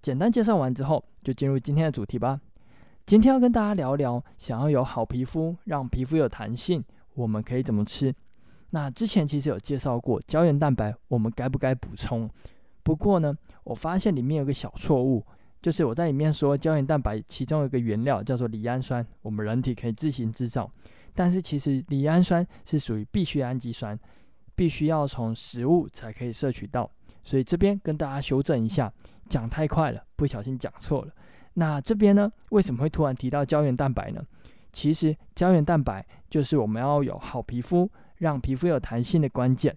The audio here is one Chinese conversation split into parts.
简单介绍完之后，就进入今天的主题吧。今天要跟大家聊聊，想要有好皮肤，让皮肤有弹性，我们可以怎么吃？那之前其实有介绍过胶原蛋白，我们该不该补充？不过呢，我发现里面有个小错误。就是我在里面说胶原蛋白，其中有一个原料叫做赖氨酸，我们人体可以自行制造。但是其实赖氨酸是属于必需氨基酸，必须要从食物才可以摄取到。所以这边跟大家修正一下，讲太快了，不小心讲错了。那这边呢，为什么会突然提到胶原蛋白呢？其实胶原蛋白就是我们要有好皮肤，让皮肤有弹性的关键。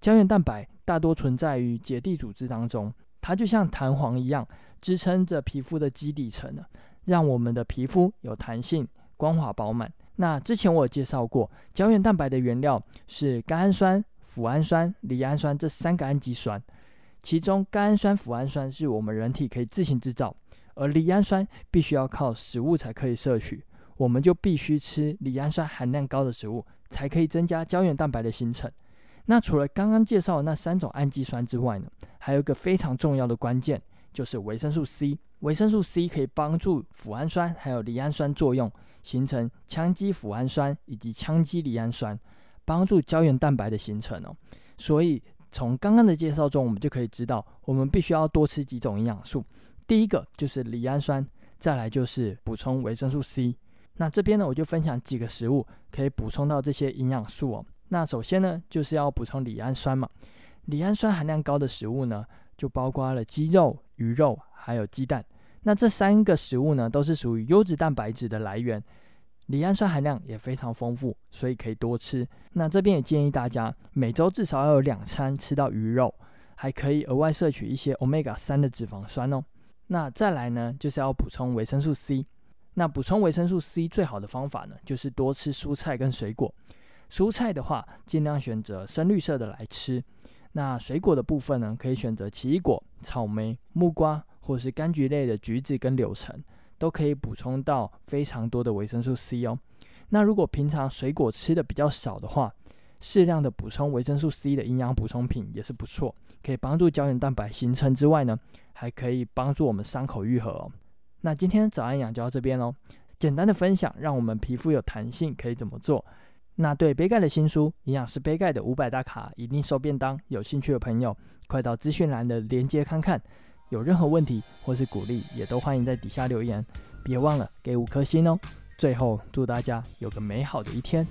胶原蛋白大多存在于结缔组织当中。它就像弹簧一样，支撑着皮肤的基底层呢，让我们的皮肤有弹性、光滑饱满。那之前我有介绍过，胶原蛋白的原料是甘氨酸、脯氨酸、赖氨酸这三个氨基酸，其中甘氨酸、脯氨酸是我们人体可以自行制造，而赖氨酸必须要靠食物才可以摄取，我们就必须吃赖氨酸含量高的食物，才可以增加胶原蛋白的形成。那除了刚刚介绍的那三种氨基酸之外呢，还有一个非常重要的关键，就是维生素 C。维生素 C 可以帮助脯氨酸还有赖氨酸作用，形成羟基脯氨酸以及羟基赖氨酸，帮助胶原蛋白的形成哦。所以从刚刚的介绍中，我们就可以知道，我们必须要多吃几种营养素。第一个就是赖氨酸，再来就是补充维生素 C。那这边呢，我就分享几个食物可以补充到这些营养素哦。那首先呢，就是要补充赖氨酸嘛。赖氨酸含量高的食物呢，就包括了鸡肉、鱼肉，还有鸡蛋。那这三个食物呢，都是属于优质蛋白质的来源，赖氨酸含量也非常丰富，所以可以多吃。那这边也建议大家每周至少要有两餐吃到鱼肉，还可以额外摄取一些 Omega 三的脂肪酸哦。那再来呢，就是要补充维生素 C。那补充维生素 C 最好的方法呢，就是多吃蔬菜跟水果。蔬菜的话，尽量选择深绿色的来吃。那水果的部分呢，可以选择奇异果、草莓、木瓜，或是柑橘类的橘子跟柳橙，都可以补充到非常多的维生素 C 哦。那如果平常水果吃的比较少的话，适量的补充维生素 C 的营养补充品也是不错，可以帮助胶原蛋白形成之外呢，还可以帮助我们伤口愈合哦。那今天早安养就到这边喽，简单的分享，让我们皮肤有弹性，可以怎么做？那对杯盖的新书《营养师杯盖的五百大卡一定瘦便当》有兴趣的朋友，快到资讯栏的链接看看。有任何问题或是鼓励，也都欢迎在底下留言。别忘了给五颗星哦。最后，祝大家有个美好的一天。